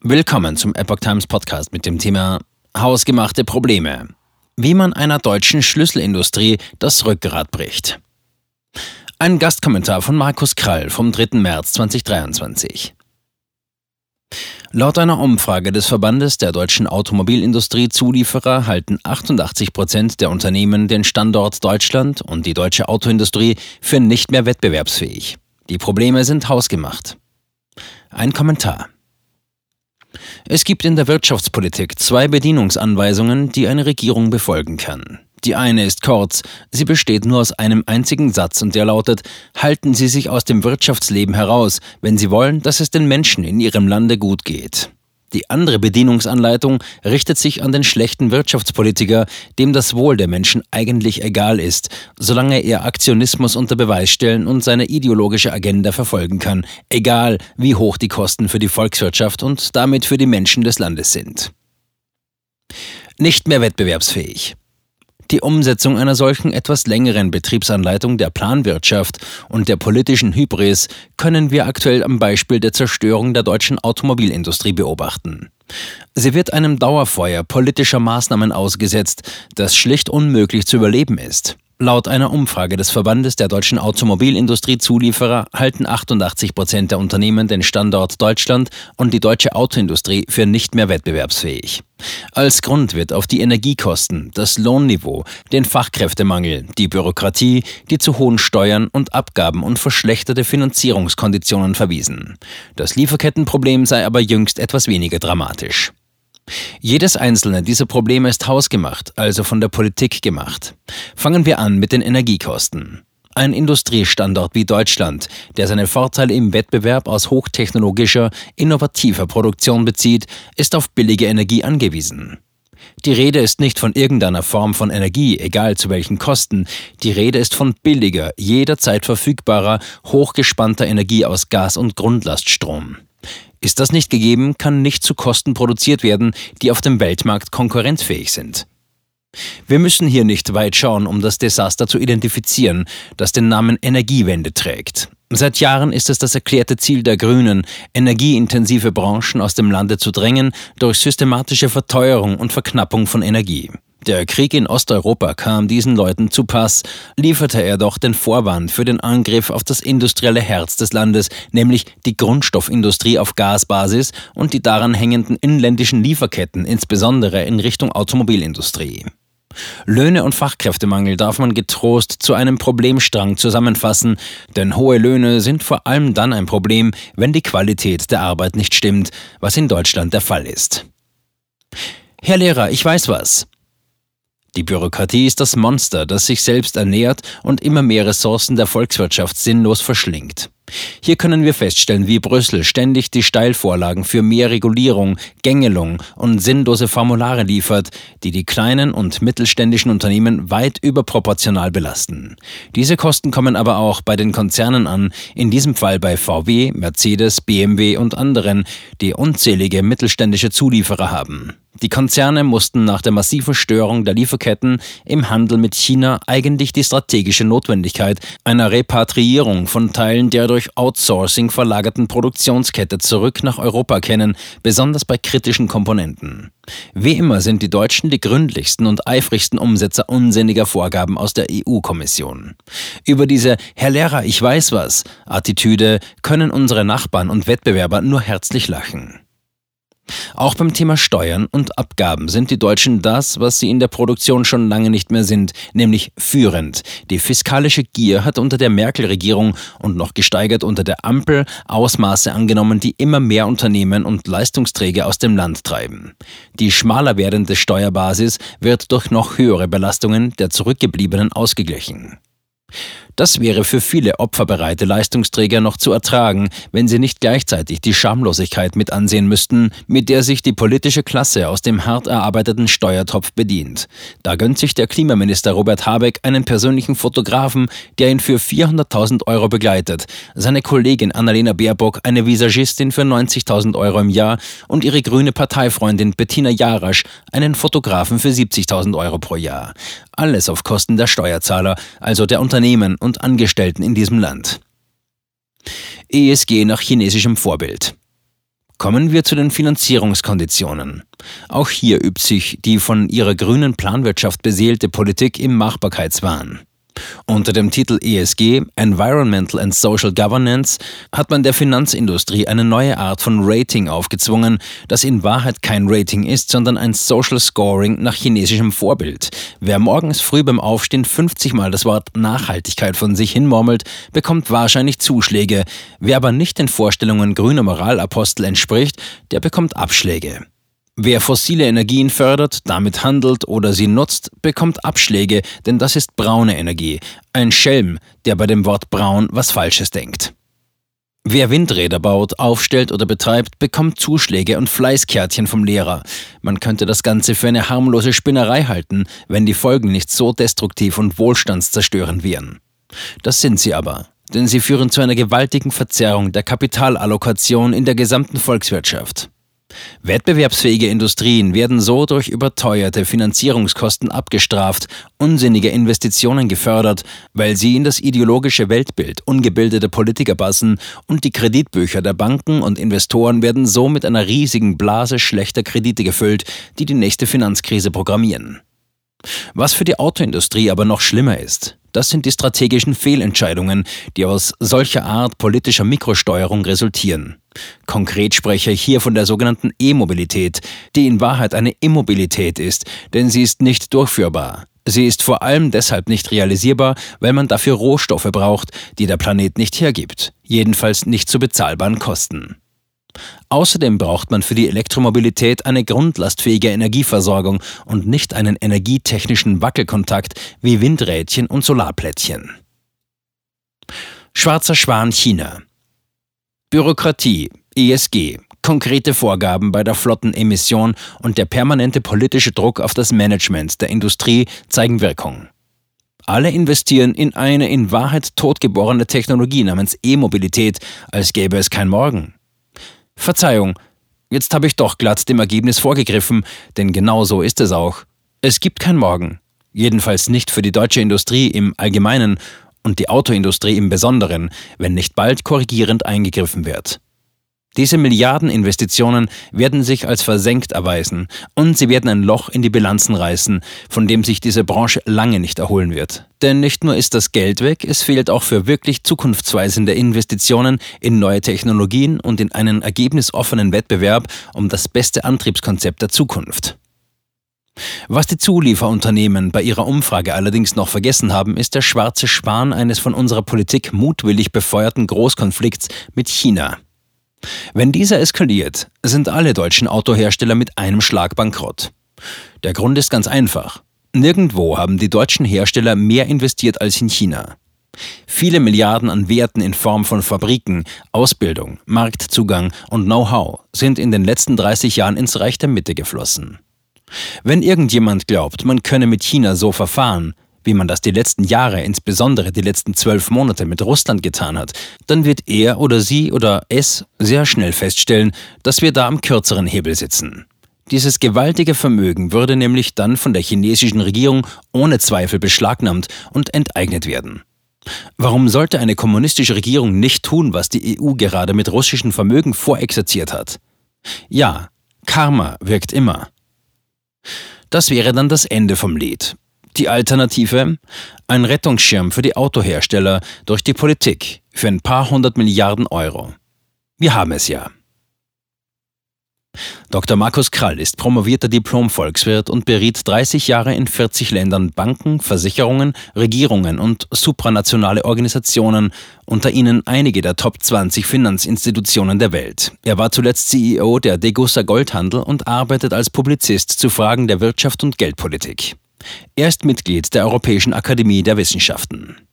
Willkommen zum Epoch Times Podcast mit dem Thema Hausgemachte Probleme. Wie man einer deutschen Schlüsselindustrie das Rückgrat bricht. Ein Gastkommentar von Markus Krall vom 3. März 2023. Laut einer Umfrage des Verbandes der deutschen Automobilindustrie Zulieferer halten 88 Prozent der Unternehmen den Standort Deutschland und die deutsche Autoindustrie für nicht mehr wettbewerbsfähig. Die Probleme sind hausgemacht. Ein Kommentar. Es gibt in der Wirtschaftspolitik zwei Bedienungsanweisungen, die eine Regierung befolgen kann. Die eine ist kurz, sie besteht nur aus einem einzigen Satz und der lautet, halten Sie sich aus dem Wirtschaftsleben heraus, wenn Sie wollen, dass es den Menschen in Ihrem Lande gut geht. Die andere Bedienungsanleitung richtet sich an den schlechten Wirtschaftspolitiker, dem das Wohl der Menschen eigentlich egal ist, solange er Aktionismus unter Beweis stellen und seine ideologische Agenda verfolgen kann, egal wie hoch die Kosten für die Volkswirtschaft und damit für die Menschen des Landes sind. Nicht mehr wettbewerbsfähig. Die Umsetzung einer solchen etwas längeren Betriebsanleitung der Planwirtschaft und der politischen Hybris können wir aktuell am Beispiel der Zerstörung der deutschen Automobilindustrie beobachten. Sie wird einem Dauerfeuer politischer Maßnahmen ausgesetzt, das schlicht unmöglich zu überleben ist. Laut einer Umfrage des Verbandes der deutschen Automobilindustrie Zulieferer halten 88 Prozent der Unternehmen den Standort Deutschland und die deutsche Autoindustrie für nicht mehr wettbewerbsfähig. Als Grund wird auf die Energiekosten, das Lohnniveau, den Fachkräftemangel, die Bürokratie, die zu hohen Steuern und Abgaben und verschlechterte Finanzierungskonditionen verwiesen. Das Lieferkettenproblem sei aber jüngst etwas weniger dramatisch. Jedes einzelne dieser Probleme ist hausgemacht, also von der Politik gemacht. Fangen wir an mit den Energiekosten. Ein Industriestandort wie Deutschland, der seine Vorteile im Wettbewerb aus hochtechnologischer, innovativer Produktion bezieht, ist auf billige Energie angewiesen. Die Rede ist nicht von irgendeiner Form von Energie, egal zu welchen Kosten. Die Rede ist von billiger, jederzeit verfügbarer, hochgespannter Energie aus Gas und Grundlaststrom. Ist das nicht gegeben, kann nicht zu Kosten produziert werden, die auf dem Weltmarkt konkurrenzfähig sind. Wir müssen hier nicht weit schauen, um das Desaster zu identifizieren, das den Namen Energiewende trägt. Seit Jahren ist es das erklärte Ziel der Grünen, energieintensive Branchen aus dem Lande zu drängen durch systematische Verteuerung und Verknappung von Energie. Der Krieg in Osteuropa kam diesen Leuten zu Pass, lieferte er doch den Vorwand für den Angriff auf das industrielle Herz des Landes, nämlich die Grundstoffindustrie auf Gasbasis und die daran hängenden inländischen Lieferketten, insbesondere in Richtung Automobilindustrie. Löhne und Fachkräftemangel darf man getrost zu einem Problemstrang zusammenfassen, denn hohe Löhne sind vor allem dann ein Problem, wenn die Qualität der Arbeit nicht stimmt, was in Deutschland der Fall ist. Herr Lehrer, ich weiß was. Die Bürokratie ist das Monster, das sich selbst ernährt und immer mehr Ressourcen der Volkswirtschaft sinnlos verschlingt. Hier können wir feststellen, wie Brüssel ständig die Steilvorlagen für mehr Regulierung, Gängelung und sinnlose Formulare liefert, die die kleinen und mittelständischen Unternehmen weit überproportional belasten. Diese Kosten kommen aber auch bei den Konzernen an, in diesem Fall bei VW, Mercedes, BMW und anderen, die unzählige mittelständische Zulieferer haben. Die Konzerne mussten nach der massiven Störung der Lieferketten im Handel mit China eigentlich die strategische Notwendigkeit einer Repatriierung von Teilen der durch Outsourcing verlagerten Produktionskette zurück nach Europa kennen, besonders bei kritischen Komponenten. Wie immer sind die Deutschen die gründlichsten und eifrigsten Umsetzer unsinniger Vorgaben aus der EU-Kommission. Über diese Herr Lehrer, ich weiß was Attitüde können unsere Nachbarn und Wettbewerber nur herzlich lachen. Auch beim Thema Steuern und Abgaben sind die Deutschen das, was sie in der Produktion schon lange nicht mehr sind, nämlich führend. Die fiskalische Gier hat unter der Merkel-Regierung und noch gesteigert unter der Ampel Ausmaße angenommen, die immer mehr Unternehmen und Leistungsträger aus dem Land treiben. Die schmaler werdende Steuerbasis wird durch noch höhere Belastungen der Zurückgebliebenen ausgeglichen. Das wäre für viele opferbereite Leistungsträger noch zu ertragen, wenn sie nicht gleichzeitig die Schamlosigkeit mit ansehen müssten, mit der sich die politische Klasse aus dem hart erarbeiteten Steuertopf bedient. Da gönnt sich der Klimaminister Robert Habeck einen persönlichen Fotografen, der ihn für 400.000 Euro begleitet, seine Kollegin Annalena Baerbock eine Visagistin für 90.000 Euro im Jahr und ihre grüne Parteifreundin Bettina Jarasch einen Fotografen für 70.000 Euro pro Jahr. Alles auf Kosten der Steuerzahler, also der Unternehmen und Angestellten in diesem Land. ESG nach chinesischem Vorbild. Kommen wir zu den Finanzierungskonditionen. Auch hier übt sich die von ihrer grünen Planwirtschaft beseelte Politik im Machbarkeitswahn. Unter dem Titel ESG, Environmental and Social Governance, hat man der Finanzindustrie eine neue Art von Rating aufgezwungen, das in Wahrheit kein Rating ist, sondern ein Social Scoring nach chinesischem Vorbild. Wer morgens früh beim Aufstehen 50 Mal das Wort Nachhaltigkeit von sich hinmurmelt, bekommt wahrscheinlich Zuschläge. Wer aber nicht den Vorstellungen grüner Moralapostel entspricht, der bekommt Abschläge. Wer fossile Energien fördert, damit handelt oder sie nutzt, bekommt Abschläge, denn das ist braune Energie. Ein Schelm, der bei dem Wort braun was Falsches denkt. Wer Windräder baut, aufstellt oder betreibt, bekommt Zuschläge und Fleißkärtchen vom Lehrer. Man könnte das Ganze für eine harmlose Spinnerei halten, wenn die Folgen nicht so destruktiv und wohlstandszerstörend wären. Das sind sie aber, denn sie führen zu einer gewaltigen Verzerrung der Kapitalallokation in der gesamten Volkswirtschaft. Wettbewerbsfähige Industrien werden so durch überteuerte Finanzierungskosten abgestraft, unsinnige Investitionen gefördert, weil sie in das ideologische Weltbild ungebildeter Politiker passen und die Kreditbücher der Banken und Investoren werden so mit einer riesigen Blase schlechter Kredite gefüllt, die die nächste Finanzkrise programmieren. Was für die Autoindustrie aber noch schlimmer ist, das sind die strategischen Fehlentscheidungen, die aus solcher Art politischer Mikrosteuerung resultieren. Konkret spreche ich hier von der sogenannten E-Mobilität, die in Wahrheit eine Immobilität ist, denn sie ist nicht durchführbar. Sie ist vor allem deshalb nicht realisierbar, weil man dafür Rohstoffe braucht, die der Planet nicht hergibt, jedenfalls nicht zu bezahlbaren Kosten. Außerdem braucht man für die Elektromobilität eine grundlastfähige Energieversorgung und nicht einen energietechnischen Wackelkontakt wie Windrädchen und Solarplättchen. Schwarzer Schwan China Bürokratie, ESG, konkrete Vorgaben bei der Flottenemission und der permanente politische Druck auf das Management der Industrie zeigen Wirkung. Alle investieren in eine in Wahrheit totgeborene Technologie namens E-Mobilität, als gäbe es kein Morgen. Verzeihung, jetzt habe ich doch glatt dem Ergebnis vorgegriffen, denn genau so ist es auch. Es gibt kein Morgen. Jedenfalls nicht für die deutsche Industrie im Allgemeinen und die Autoindustrie im Besonderen, wenn nicht bald korrigierend eingegriffen wird. Diese Milliardeninvestitionen werden sich als versenkt erweisen und sie werden ein Loch in die Bilanzen reißen, von dem sich diese Branche lange nicht erholen wird. Denn nicht nur ist das Geld weg, es fehlt auch für wirklich zukunftsweisende Investitionen in neue Technologien und in einen ergebnisoffenen Wettbewerb um das beste Antriebskonzept der Zukunft. Was die Zulieferunternehmen bei ihrer Umfrage allerdings noch vergessen haben, ist der schwarze Schwan eines von unserer Politik mutwillig befeuerten Großkonflikts mit China. Wenn dieser eskaliert, sind alle deutschen Autohersteller mit einem Schlag bankrott. Der Grund ist ganz einfach. Nirgendwo haben die deutschen Hersteller mehr investiert als in China. Viele Milliarden an Werten in Form von Fabriken, Ausbildung, Marktzugang und Know-how sind in den letzten 30 Jahren ins Reich der Mitte geflossen. Wenn irgendjemand glaubt, man könne mit China so verfahren, wie man das die letzten Jahre, insbesondere die letzten zwölf Monate mit Russland getan hat, dann wird er oder sie oder es sehr schnell feststellen, dass wir da am kürzeren Hebel sitzen. Dieses gewaltige Vermögen würde nämlich dann von der chinesischen Regierung ohne Zweifel beschlagnahmt und enteignet werden. Warum sollte eine kommunistische Regierung nicht tun, was die EU gerade mit russischem Vermögen vorexerziert hat? Ja, Karma wirkt immer. Das wäre dann das Ende vom Lied. Die Alternative? Ein Rettungsschirm für die Autohersteller durch die Politik für ein paar hundert Milliarden Euro. Wir haben es ja. Dr. Markus Krall ist promovierter Diplom-Volkswirt und beriet 30 Jahre in 40 Ländern Banken, Versicherungen, Regierungen und supranationale Organisationen, unter ihnen einige der Top 20 Finanzinstitutionen der Welt. Er war zuletzt CEO der Degussa Goldhandel und arbeitet als Publizist zu Fragen der Wirtschaft und Geldpolitik. Er ist Mitglied der Europäischen Akademie der Wissenschaften.